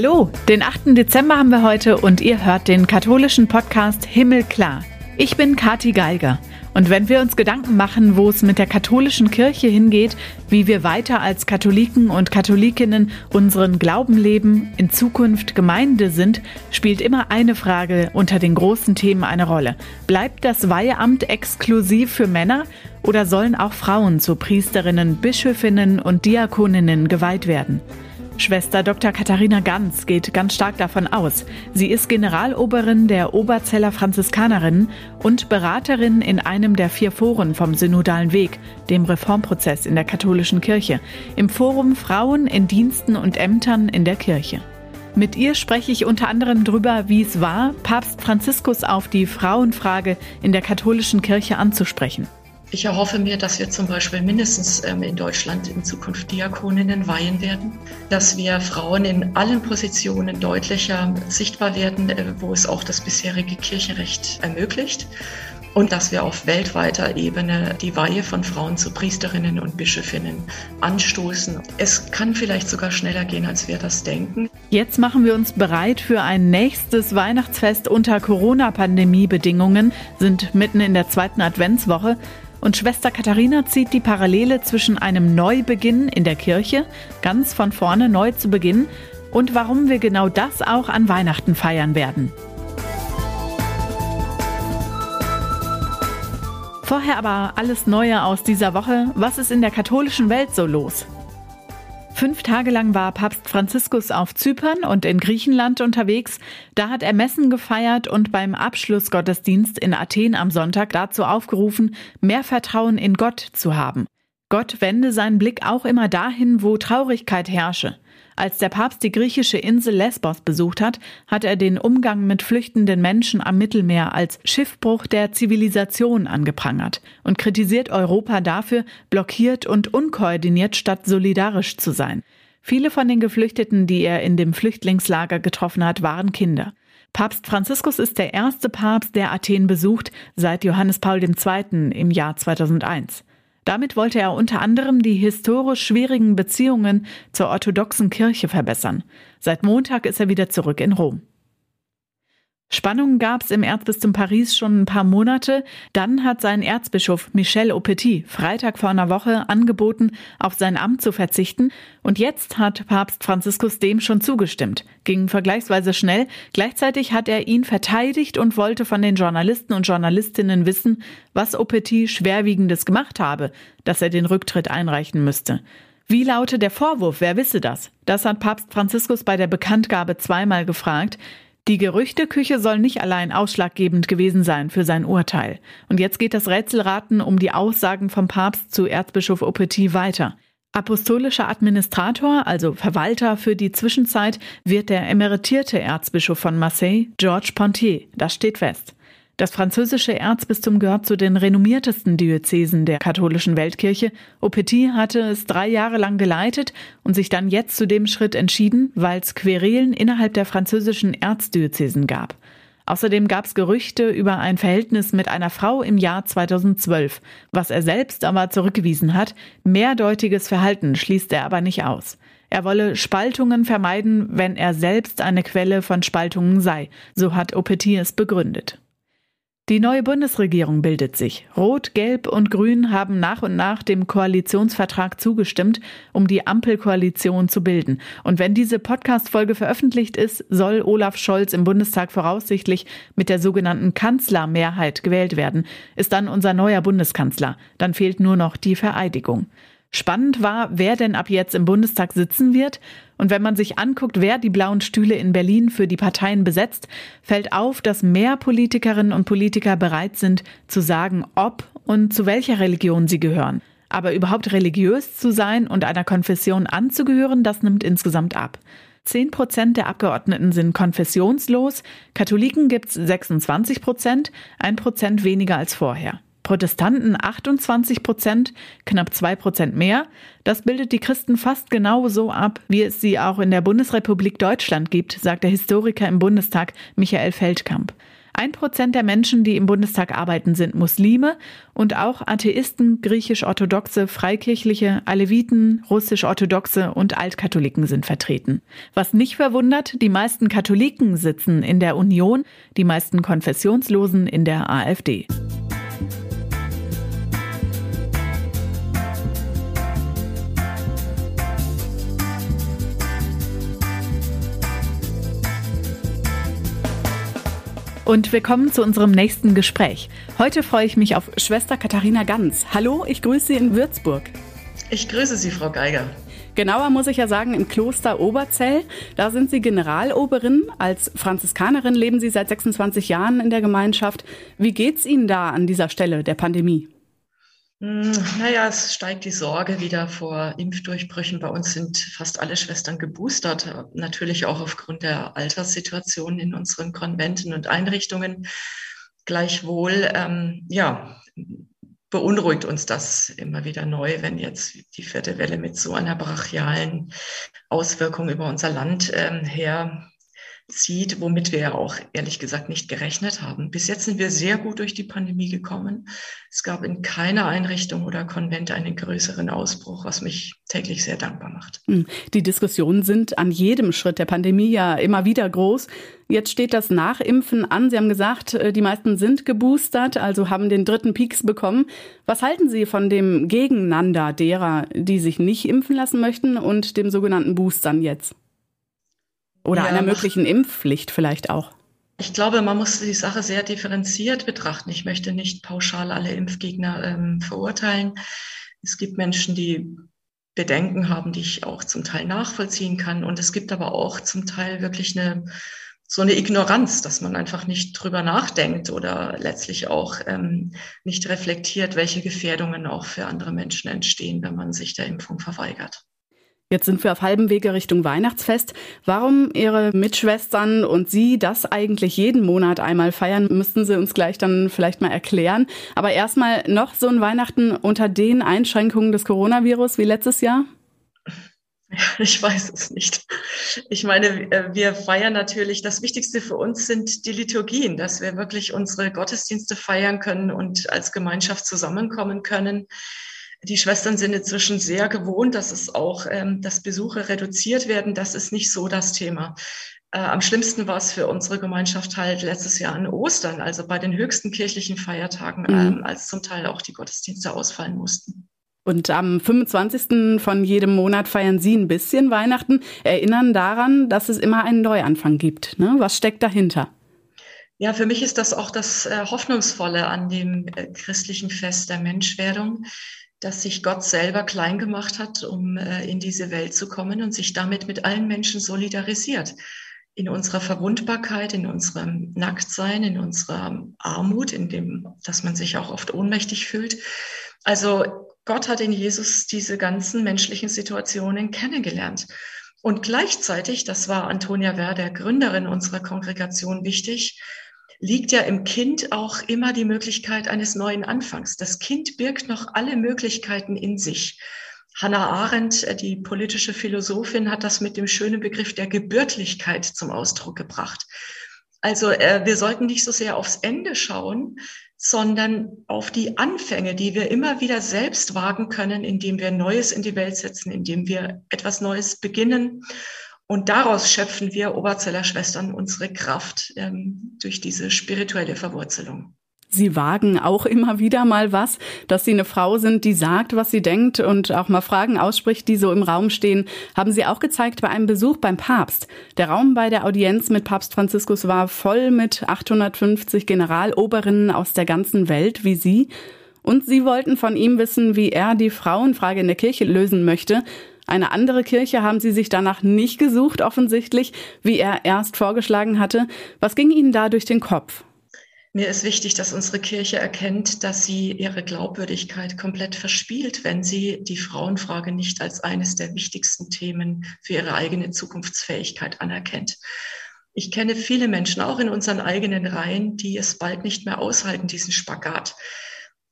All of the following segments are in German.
Hallo, den 8. Dezember haben wir heute und ihr hört den katholischen Podcast Himmelklar. Ich bin Kati Geiger. Und wenn wir uns Gedanken machen, wo es mit der katholischen Kirche hingeht, wie wir weiter als Katholiken und Katholikinnen unseren Glauben leben, in Zukunft Gemeinde sind, spielt immer eine Frage unter den großen Themen eine Rolle. Bleibt das Weiheamt exklusiv für Männer oder sollen auch Frauen zu Priesterinnen, Bischöfinnen und Diakoninnen geweiht werden? Schwester Dr. Katharina Ganz geht ganz stark davon aus. Sie ist Generaloberin der Oberzeller Franziskanerinnen und Beraterin in einem der vier Foren vom Synodalen Weg, dem Reformprozess in der katholischen Kirche, im Forum Frauen in Diensten und Ämtern in der Kirche. Mit ihr spreche ich unter anderem darüber, wie es war, Papst Franziskus auf die Frauenfrage in der katholischen Kirche anzusprechen. Ich erhoffe mir, dass wir zum Beispiel mindestens ähm, in Deutschland in Zukunft Diakoninnen weihen werden, dass wir Frauen in allen Positionen deutlicher sichtbar werden, äh, wo es auch das bisherige Kirchenrecht ermöglicht und dass wir auf weltweiter Ebene die Weihe von Frauen zu Priesterinnen und Bischöfinnen anstoßen. Es kann vielleicht sogar schneller gehen, als wir das denken. Jetzt machen wir uns bereit für ein nächstes Weihnachtsfest unter Corona-Pandemie-Bedingungen, sind mitten in der zweiten Adventswoche. Und Schwester Katharina zieht die Parallele zwischen einem Neubeginn in der Kirche, ganz von vorne neu zu beginnen, und warum wir genau das auch an Weihnachten feiern werden. Vorher aber alles Neue aus dieser Woche. Was ist in der katholischen Welt so los? Fünf Tage lang war Papst Franziskus auf Zypern und in Griechenland unterwegs. Da hat er Messen gefeiert und beim Abschlussgottesdienst in Athen am Sonntag dazu aufgerufen, mehr Vertrauen in Gott zu haben. Gott wende seinen Blick auch immer dahin, wo Traurigkeit herrsche. Als der Papst die griechische Insel Lesbos besucht hat, hat er den Umgang mit flüchtenden Menschen am Mittelmeer als Schiffbruch der Zivilisation angeprangert und kritisiert Europa dafür, blockiert und unkoordiniert statt solidarisch zu sein. Viele von den Geflüchteten, die er in dem Flüchtlingslager getroffen hat, waren Kinder. Papst Franziskus ist der erste Papst, der Athen besucht, seit Johannes Paul II. im Jahr 2001. Damit wollte er unter anderem die historisch schwierigen Beziehungen zur orthodoxen Kirche verbessern. Seit Montag ist er wieder zurück in Rom. Spannungen gab es im Erzbistum Paris schon ein paar Monate. Dann hat sein Erzbischof Michel Aupetit Freitag vor einer Woche angeboten, auf sein Amt zu verzichten. Und jetzt hat Papst Franziskus dem schon zugestimmt. Ging vergleichsweise schnell. Gleichzeitig hat er ihn verteidigt und wollte von den Journalisten und Journalistinnen wissen, was Aupetit Schwerwiegendes gemacht habe, dass er den Rücktritt einreichen müsste. Wie laute der Vorwurf? Wer wisse das? Das hat Papst Franziskus bei der Bekanntgabe zweimal gefragt. Die Gerüchteküche soll nicht allein ausschlaggebend gewesen sein für sein Urteil. Und jetzt geht das Rätselraten um die Aussagen vom Papst zu Erzbischof Aupetit weiter. Apostolischer Administrator, also Verwalter für die Zwischenzeit, wird der emeritierte Erzbischof von Marseille, Georges Pontier. Das steht fest. Das französische Erzbistum gehört zu den renommiertesten Diözesen der katholischen Weltkirche. Aupetit hatte es drei Jahre lang geleitet und sich dann jetzt zu dem Schritt entschieden, weil es Querelen innerhalb der französischen Erzdiözesen gab. Außerdem gab es Gerüchte über ein Verhältnis mit einer Frau im Jahr 2012, was er selbst aber zurückgewiesen hat. Mehrdeutiges Verhalten schließt er aber nicht aus. Er wolle Spaltungen vermeiden, wenn er selbst eine Quelle von Spaltungen sei, so hat Aupetit es begründet. Die neue Bundesregierung bildet sich. Rot, Gelb und Grün haben nach und nach dem Koalitionsvertrag zugestimmt, um die Ampelkoalition zu bilden. Und wenn diese Podcast-Folge veröffentlicht ist, soll Olaf Scholz im Bundestag voraussichtlich mit der sogenannten Kanzlermehrheit gewählt werden. Ist dann unser neuer Bundeskanzler. Dann fehlt nur noch die Vereidigung. Spannend war, wer denn ab jetzt im Bundestag sitzen wird. Und wenn man sich anguckt, wer die blauen Stühle in Berlin für die Parteien besetzt, fällt auf, dass mehr Politikerinnen und Politiker bereit sind zu sagen, ob und zu welcher Religion sie gehören. Aber überhaupt religiös zu sein und einer Konfession anzugehören, das nimmt insgesamt ab. Zehn Prozent der Abgeordneten sind konfessionslos, Katholiken gibt's 26 Prozent, ein Prozent weniger als vorher. Protestanten 28 Prozent, knapp zwei Prozent mehr. Das bildet die Christen fast genauso ab, wie es sie auch in der Bundesrepublik Deutschland gibt, sagt der Historiker im Bundestag Michael Feldkamp. Ein Prozent der Menschen, die im Bundestag arbeiten, sind Muslime und auch Atheisten, griechisch-orthodoxe, freikirchliche, Aleviten, russisch-orthodoxe und Altkatholiken sind vertreten. Was nicht verwundert, die meisten Katholiken sitzen in der Union, die meisten Konfessionslosen in der AfD. Und wir kommen zu unserem nächsten Gespräch. Heute freue ich mich auf Schwester Katharina Ganz. Hallo, ich grüße Sie in Würzburg. Ich grüße Sie, Frau Geiger. Genauer muss ich ja sagen, im Kloster Oberzell. Da sind Sie Generaloberin. Als Franziskanerin leben Sie seit 26 Jahren in der Gemeinschaft. Wie geht's Ihnen da an dieser Stelle der Pandemie? Hm, naja, es steigt die Sorge wieder vor Impfdurchbrüchen. Bei uns sind fast alle Schwestern geboostert, natürlich auch aufgrund der Alterssituation in unseren Konventen und Einrichtungen. Gleichwohl, ähm, ja, beunruhigt uns das immer wieder neu, wenn jetzt die vierte Welle mit so einer brachialen Auswirkung über unser Land ähm, her zieht, womit wir ja auch ehrlich gesagt nicht gerechnet haben. Bis jetzt sind wir sehr gut durch die Pandemie gekommen. Es gab in keiner Einrichtung oder Konvent einen größeren Ausbruch, was mich täglich sehr dankbar macht. Hm. Die Diskussionen sind an jedem Schritt der Pandemie ja immer wieder groß. Jetzt steht das Nachimpfen an. Sie haben gesagt, äh, die meisten sind geboostert, also haben den dritten Peaks bekommen. Was halten Sie von dem Gegeneinander derer, die sich nicht impfen lassen möchten und dem sogenannten Boostern jetzt? Oder ja, einer möglichen Impfpflicht vielleicht auch? Ich glaube, man muss die Sache sehr differenziert betrachten. Ich möchte nicht pauschal alle Impfgegner ähm, verurteilen. Es gibt Menschen, die Bedenken haben, die ich auch zum Teil nachvollziehen kann. Und es gibt aber auch zum Teil wirklich eine so eine Ignoranz, dass man einfach nicht drüber nachdenkt oder letztlich auch ähm, nicht reflektiert, welche Gefährdungen auch für andere Menschen entstehen, wenn man sich der Impfung verweigert. Jetzt sind wir auf halbem Wege Richtung Weihnachtsfest. Warum Ihre Mitschwestern und Sie das eigentlich jeden Monat einmal feiern, müssten Sie uns gleich dann vielleicht mal erklären. Aber erstmal noch so ein Weihnachten unter den Einschränkungen des Coronavirus wie letztes Jahr? Ich weiß es nicht. Ich meine, äh, wir feiern natürlich, das Wichtigste für uns sind die Liturgien, dass wir wirklich unsere Gottesdienste feiern können und als Gemeinschaft zusammenkommen können. Die Schwestern sind inzwischen sehr gewohnt, dass es auch, ähm, dass Besuche reduziert werden. Das ist nicht so das Thema. Äh, am schlimmsten war es für unsere Gemeinschaft halt letztes Jahr an Ostern, also bei den höchsten kirchlichen Feiertagen, mhm. ähm, als zum Teil auch die Gottesdienste ausfallen mussten. Und am 25. von jedem Monat feiern Sie ein bisschen Weihnachten, erinnern daran, dass es immer einen Neuanfang gibt. Ne? Was steckt dahinter? Ja, für mich ist das auch das äh, Hoffnungsvolle an dem äh, christlichen Fest der Menschwerdung, dass sich Gott selber klein gemacht hat, um äh, in diese Welt zu kommen und sich damit mit allen Menschen solidarisiert. In unserer Verwundbarkeit, in unserem Nacktsein, in unserer Armut, in dem, dass man sich auch oft ohnmächtig fühlt. Also Gott hat in Jesus diese ganzen menschlichen Situationen kennengelernt. Und gleichzeitig, das war Antonia Werder, Gründerin unserer Kongregation, wichtig, liegt ja im Kind auch immer die Möglichkeit eines neuen Anfangs. Das Kind birgt noch alle Möglichkeiten in sich. Hannah Arendt, äh, die politische Philosophin, hat das mit dem schönen Begriff der Gebürtlichkeit zum Ausdruck gebracht. Also äh, wir sollten nicht so sehr aufs Ende schauen, sondern auf die Anfänge, die wir immer wieder selbst wagen können, indem wir Neues in die Welt setzen, indem wir etwas Neues beginnen und daraus schöpfen wir Oberzeller Schwestern unsere Kraft ähm, durch diese spirituelle Verwurzelung. Sie wagen auch immer wieder mal was, dass Sie eine Frau sind, die sagt, was sie denkt und auch mal Fragen ausspricht, die so im Raum stehen, haben Sie auch gezeigt bei einem Besuch beim Papst. Der Raum bei der Audienz mit Papst Franziskus war voll mit 850 Generaloberinnen aus der ganzen Welt wie Sie. Und Sie wollten von ihm wissen, wie er die Frauenfrage in der Kirche lösen möchte. Eine andere Kirche haben Sie sich danach nicht gesucht, offensichtlich, wie er erst vorgeschlagen hatte. Was ging Ihnen da durch den Kopf? Mir ist wichtig, dass unsere Kirche erkennt, dass sie ihre Glaubwürdigkeit komplett verspielt, wenn sie die Frauenfrage nicht als eines der wichtigsten Themen für ihre eigene Zukunftsfähigkeit anerkennt. Ich kenne viele Menschen, auch in unseren eigenen Reihen, die es bald nicht mehr aushalten, diesen Spagat.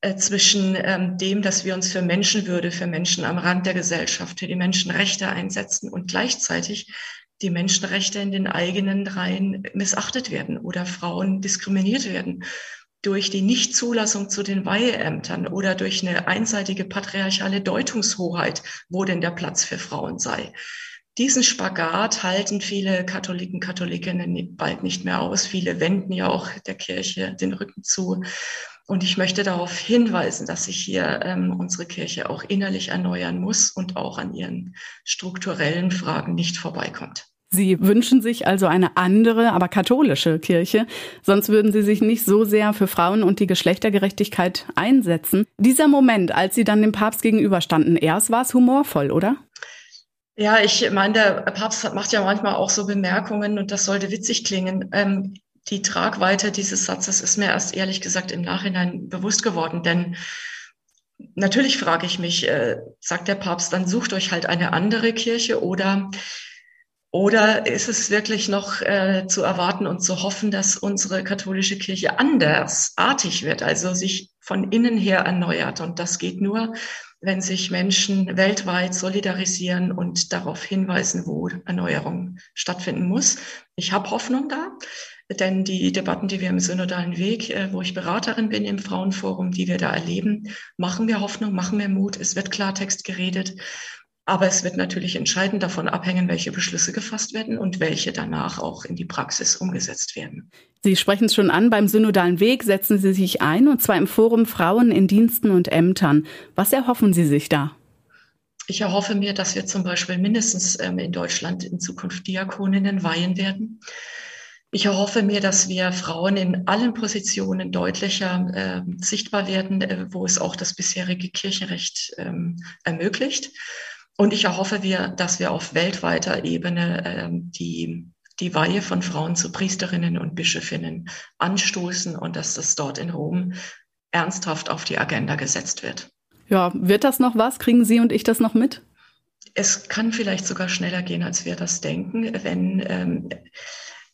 Äh, zwischen ähm, dem, dass wir uns für Menschenwürde, für Menschen am Rand der Gesellschaft, für die Menschenrechte einsetzen und gleichzeitig die Menschenrechte in den eigenen Reihen missachtet werden oder Frauen diskriminiert werden durch die Nichtzulassung zu den Weiheämtern oder durch eine einseitige patriarchale Deutungshoheit, wo denn der Platz für Frauen sei. Diesen Spagat halten viele Katholiken, Katholikinnen bald nicht mehr aus. Viele wenden ja auch der Kirche den Rücken zu. Und ich möchte darauf hinweisen, dass sich hier ähm, unsere Kirche auch innerlich erneuern muss und auch an ihren strukturellen Fragen nicht vorbeikommt. Sie wünschen sich also eine andere, aber katholische Kirche. Sonst würden Sie sich nicht so sehr für Frauen und die Geschlechtergerechtigkeit einsetzen. Dieser Moment, als Sie dann dem Papst gegenüberstanden, erst war es humorvoll, oder? Ja, ich meine, der Papst macht ja manchmal auch so Bemerkungen und das sollte witzig klingen. Ähm, die Tragweite dieses Satzes ist mir erst ehrlich gesagt im Nachhinein bewusst geworden, denn natürlich frage ich mich, äh, sagt der Papst, dann sucht euch halt eine andere Kirche oder oder ist es wirklich noch äh, zu erwarten und zu hoffen, dass unsere katholische Kirche andersartig wird, also sich von innen her erneuert? Und das geht nur, wenn sich Menschen weltweit solidarisieren und darauf hinweisen, wo Erneuerung stattfinden muss. Ich habe Hoffnung da. Denn die Debatten, die wir im synodalen Weg, äh, wo ich Beraterin bin im Frauenforum, die wir da erleben, machen mir Hoffnung, machen mir Mut. Es wird Klartext geredet. Aber es wird natürlich entscheidend davon abhängen, welche Beschlüsse gefasst werden und welche danach auch in die Praxis umgesetzt werden. Sie sprechen es schon an, beim synodalen Weg setzen Sie sich ein, und zwar im Forum Frauen in Diensten und Ämtern. Was erhoffen Sie sich da? Ich erhoffe mir, dass wir zum Beispiel mindestens ähm, in Deutschland in Zukunft Diakoninnen weihen werden. Ich erhoffe mir, dass wir Frauen in allen Positionen deutlicher äh, sichtbar werden, äh, wo es auch das bisherige Kirchenrecht ähm, ermöglicht. Und ich erhoffe mir, dass wir auf weltweiter Ebene äh, die, die Weihe von Frauen zu Priesterinnen und Bischöfinnen anstoßen und dass das dort in Rom ernsthaft auf die Agenda gesetzt wird. Ja, wird das noch was? Kriegen Sie und ich das noch mit? Es kann vielleicht sogar schneller gehen, als wir das denken, wenn ähm,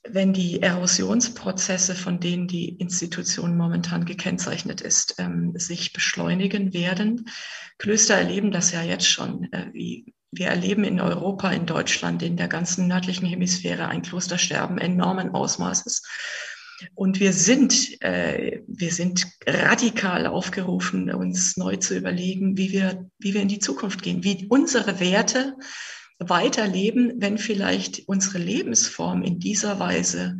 wenn die Erosionsprozesse, von denen die Institution momentan gekennzeichnet ist, ähm, sich beschleunigen werden. Klöster erleben das ja jetzt schon. Äh, wie wir erleben in Europa, in Deutschland, in der ganzen nördlichen Hemisphäre ein Klostersterben enormen Ausmaßes. Und wir sind, äh, wir sind radikal aufgerufen, uns neu zu überlegen, wie wir, wie wir in die Zukunft gehen, wie unsere Werte weiterleben, wenn vielleicht unsere Lebensform in dieser Weise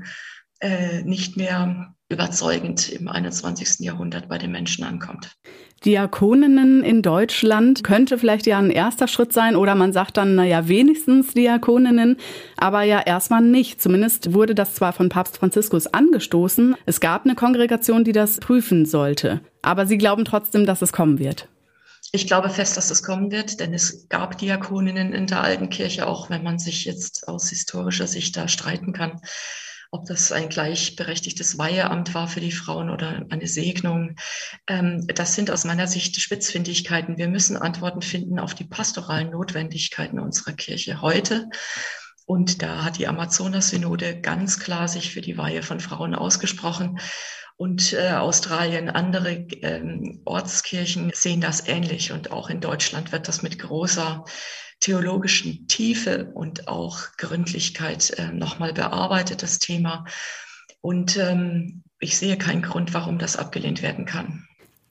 äh, nicht mehr überzeugend im 21. Jahrhundert bei den Menschen ankommt. Diakoninnen in Deutschland könnte vielleicht ja ein erster Schritt sein oder man sagt dann, naja, wenigstens Diakoninnen, aber ja erstmal nicht. Zumindest wurde das zwar von Papst Franziskus angestoßen. Es gab eine Kongregation, die das prüfen sollte. Aber Sie glauben trotzdem, dass es kommen wird. Ich glaube fest, dass es kommen wird, denn es gab Diakoninnen in der alten Kirche, auch wenn man sich jetzt aus historischer Sicht da streiten kann, ob das ein gleichberechtigtes Weiheamt war für die Frauen oder eine Segnung. Ähm, das sind aus meiner Sicht Spitzfindigkeiten. Wir müssen Antworten finden auf die pastoralen Notwendigkeiten unserer Kirche heute. Und da hat die Amazonas-Synode ganz klar sich für die Weihe von Frauen ausgesprochen. Und äh, Australien, andere ähm, Ortskirchen sehen das ähnlich. Und auch in Deutschland wird das mit großer theologischen Tiefe und auch Gründlichkeit äh, nochmal bearbeitet, das Thema. Und ähm, ich sehe keinen Grund, warum das abgelehnt werden kann.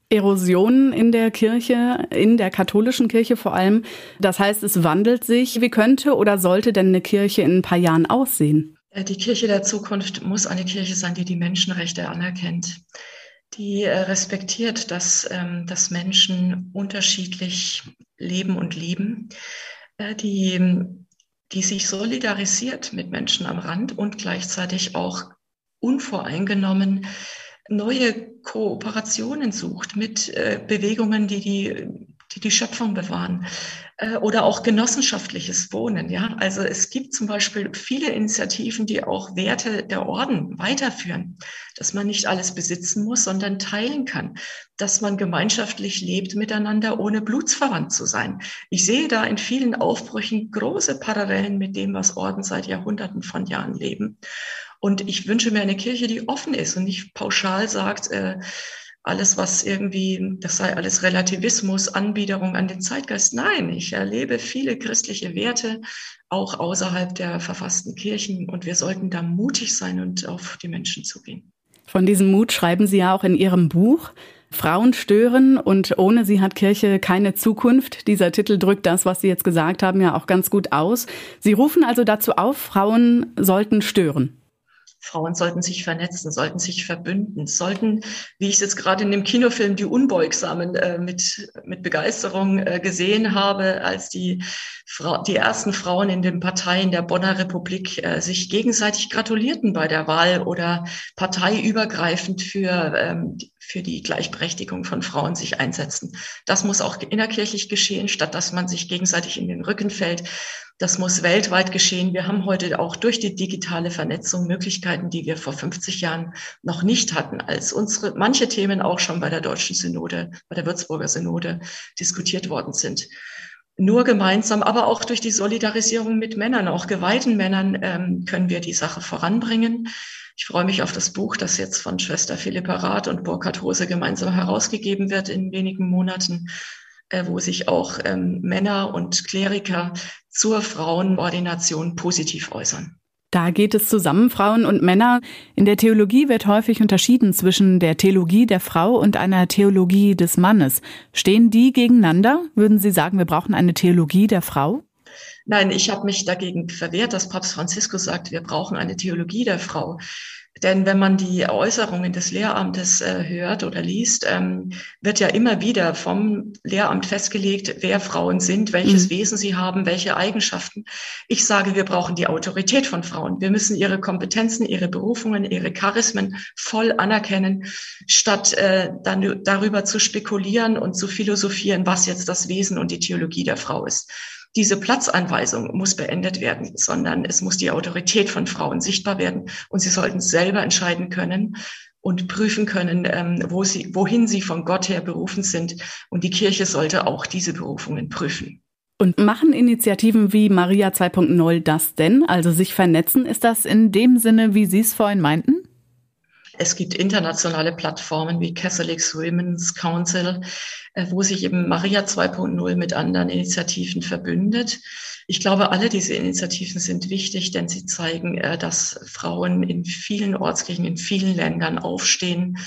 Erosion in der Kirche, in der katholischen Kirche vor allem. Das heißt, es wandelt sich. Wie könnte oder sollte denn eine Kirche in ein paar Jahren aussehen? Äh, die Kirche der Zukunft muss eine Kirche sein, die die Menschenrechte anerkennt, die äh, respektiert, dass, ähm, dass Menschen unterschiedlich leben und lieben, äh, die, die sich solidarisiert mit Menschen am Rand und gleichzeitig auch unvoreingenommen neue Kooperationen sucht mit Bewegungen, die die, die, die Schöpfung bewahren, äh, oder auch genossenschaftliches Wohnen. Ja, also es gibt zum Beispiel viele Initiativen, die auch Werte der Orden weiterführen, dass man nicht alles besitzen muss, sondern teilen kann, dass man gemeinschaftlich lebt miteinander, ohne blutsverwandt zu sein. Ich sehe da in vielen Aufbrüchen große Parallelen mit dem, was Orden seit Jahrhunderten von Jahren leben. Und ich wünsche mir eine Kirche, die offen ist und nicht pauschal sagt, äh, alles, was irgendwie, das sei alles Relativismus, Anbiederung an den Zeitgeist. Nein, ich erlebe viele christliche Werte auch außerhalb der verfassten Kirchen und wir sollten da mutig sein und auf die Menschen zugehen. Von diesem Mut schreiben Sie ja auch in Ihrem Buch. Frauen stören und ohne sie hat Kirche keine Zukunft. Dieser Titel drückt das, was Sie jetzt gesagt haben, ja auch ganz gut aus. Sie rufen also dazu auf, Frauen sollten stören. Frauen sollten sich vernetzen, sollten sich verbünden, sollten, wie ich es jetzt gerade in dem Kinofilm Die Unbeugsamen äh, mit, mit Begeisterung äh, gesehen habe, als die, Frau, die ersten Frauen in den Parteien der Bonner Republik äh, sich gegenseitig gratulierten bei der Wahl oder parteiübergreifend für, ähm, für die Gleichberechtigung von Frauen sich einsetzen. Das muss auch innerkirchlich geschehen, statt dass man sich gegenseitig in den Rücken fällt. Das muss weltweit geschehen. Wir haben heute auch durch die digitale Vernetzung Möglichkeiten, die wir vor 50 Jahren noch nicht hatten, als unsere manche Themen auch schon bei der deutschen Synode, bei der Würzburger Synode diskutiert worden sind. Nur gemeinsam, aber auch durch die Solidarisierung mit Männern, auch geweihten Männern, ähm, können wir die Sache voranbringen. Ich freue mich auf das Buch, das jetzt von Schwester Philippa Rath und Burkhard Hose gemeinsam herausgegeben wird in wenigen Monaten äh, wo sich auch ähm, Männer und Kleriker zur Frauenordination positiv äußern. Da geht es zusammen, Frauen und Männer. In der Theologie wird häufig unterschieden zwischen der Theologie der Frau und einer Theologie des Mannes. Stehen die gegeneinander? Würden Sie sagen, wir brauchen eine Theologie der Frau? Nein, ich habe mich dagegen verwehrt, dass Papst Franziskus sagt, wir brauchen eine Theologie der Frau. Denn wenn man die Äußerungen des Lehramtes äh, hört oder liest, ähm, wird ja immer wieder vom Lehramt festgelegt, wer Frauen sind, welches mhm. Wesen sie haben, welche Eigenschaften. Ich sage, wir brauchen die Autorität von Frauen. Wir müssen ihre Kompetenzen, ihre Berufungen, ihre Charismen voll anerkennen, statt äh, dann darüber zu spekulieren und zu philosophieren, was jetzt das Wesen und die Theologie der Frau ist diese Platzanweisung muss beendet werden, sondern es muss die Autorität von Frauen sichtbar werden und sie sollten selber entscheiden können und prüfen können, ähm, wo sie, wohin sie von Gott her berufen sind. Und die Kirche sollte auch diese Berufungen prüfen. Und machen Initiativen wie Maria 2.0 das denn? Also sich vernetzen, ist das in dem Sinne, wie Sie es vorhin meinten? Es gibt internationale Plattformen wie Catholics Women's Council, äh, wo sich eben Maria 2.0 mit anderen Initiativen verbündet. Ich glaube, alle diese Initiativen sind wichtig, denn sie zeigen, äh, dass Frauen in vielen Ortskirchen, in vielen Ländern aufstehen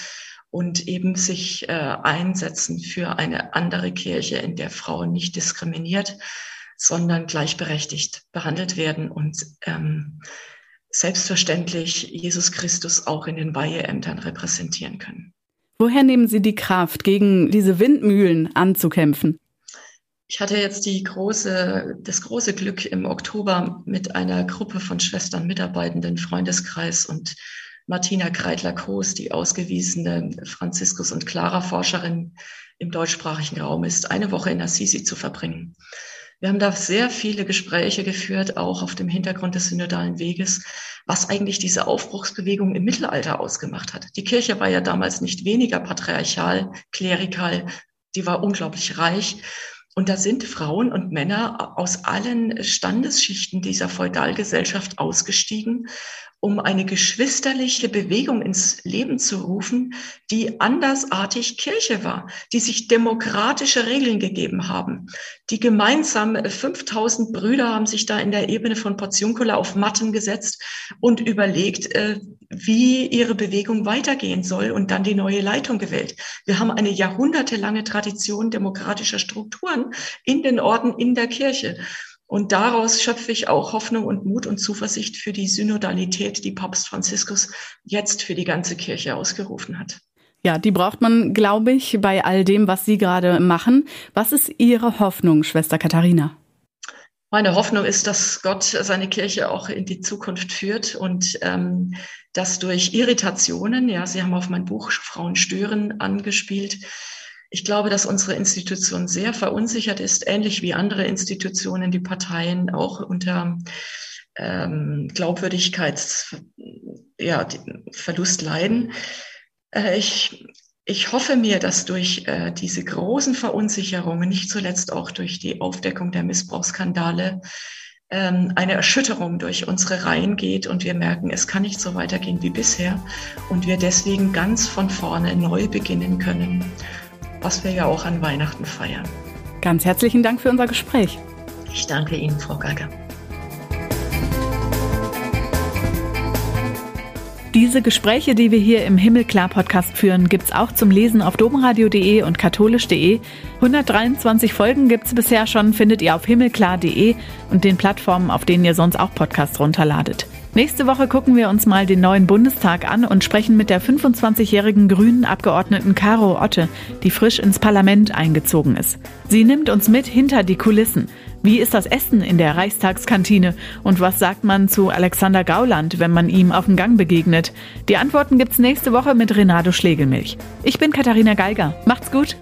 und eben sich äh, einsetzen für eine andere Kirche, in der Frauen nicht diskriminiert, sondern gleichberechtigt behandelt werden und ähm, selbstverständlich Jesus Christus auch in den Weiheämtern repräsentieren können. Woher nehmen Sie die Kraft, gegen diese Windmühlen anzukämpfen? Ich hatte jetzt große, das große Glück im Oktober mit einer Gruppe von Schwestern mitarbeitenden Freundeskreis und Martina Kreitler-Koos, die ausgewiesene Franziskus- und Clara-Forscherin im deutschsprachigen Raum ist, eine Woche in Assisi zu verbringen. Wir haben da sehr viele Gespräche geführt, auch auf dem Hintergrund des synodalen Weges, was eigentlich diese Aufbruchsbewegung im Mittelalter ausgemacht hat. Die Kirche war ja damals nicht weniger patriarchal, klerikal, die war unglaublich reich. Und da sind Frauen und Männer aus allen Standesschichten dieser Feudalgesellschaft ausgestiegen um eine geschwisterliche Bewegung ins Leben zu rufen, die andersartig Kirche war, die sich demokratische Regeln gegeben haben, die gemeinsam 5000 äh, Brüder haben sich da in der Ebene von Portiuncula auf Matten gesetzt und überlegt, äh, wie ihre Bewegung weitergehen soll und dann die neue Leitung gewählt. Wir haben eine jahrhundertelange Tradition demokratischer Strukturen in den Orden, in der Kirche. Und daraus schöpfe ich auch Hoffnung und Mut und Zuversicht für die Synodalität, die Papst Franziskus jetzt für die ganze Kirche ausgerufen hat. Ja, die braucht man, glaube ich, bei all dem, was Sie gerade machen. Was ist Ihre Hoffnung, Schwester Katharina? Meine Hoffnung ist, dass Gott seine Kirche auch in die Zukunft führt und ähm, dass durch Irritationen, ja, Sie haben auf mein Buch Frauen stören angespielt, ich glaube, dass unsere Institution sehr verunsichert ist, ähnlich wie andere Institutionen, die Parteien auch unter ähm, Glaubwürdigkeitsverlust ja, leiden. Äh, ich, ich hoffe mir, dass durch äh, diese großen Verunsicherungen, nicht zuletzt auch durch die Aufdeckung der Missbrauchsskandale, ähm, eine Erschütterung durch unsere Reihen geht und wir merken, es kann nicht so weitergehen wie bisher und wir deswegen ganz von vorne neu beginnen können, was wir ja auch an Weihnachten feiern. Ganz herzlichen Dank für unser Gespräch. Ich danke Ihnen, Frau Geiger. Diese Gespräche, die wir hier im Himmelklar-Podcast führen, gibt's auch zum Lesen auf domradio.de und katholisch.de. 123 Folgen gibt's bisher schon, findet ihr auf himmelklar.de und den Plattformen, auf denen ihr sonst auch Podcasts runterladet. Nächste Woche gucken wir uns mal den neuen Bundestag an und sprechen mit der 25-jährigen grünen Abgeordneten Caro Otte, die frisch ins Parlament eingezogen ist. Sie nimmt uns mit hinter die Kulissen. Wie ist das Essen in der Reichstagskantine? Und was sagt man zu Alexander Gauland, wenn man ihm auf dem Gang begegnet? Die Antworten gibt's nächste Woche mit Renato Schlegelmilch. Ich bin Katharina Geiger. Macht's gut!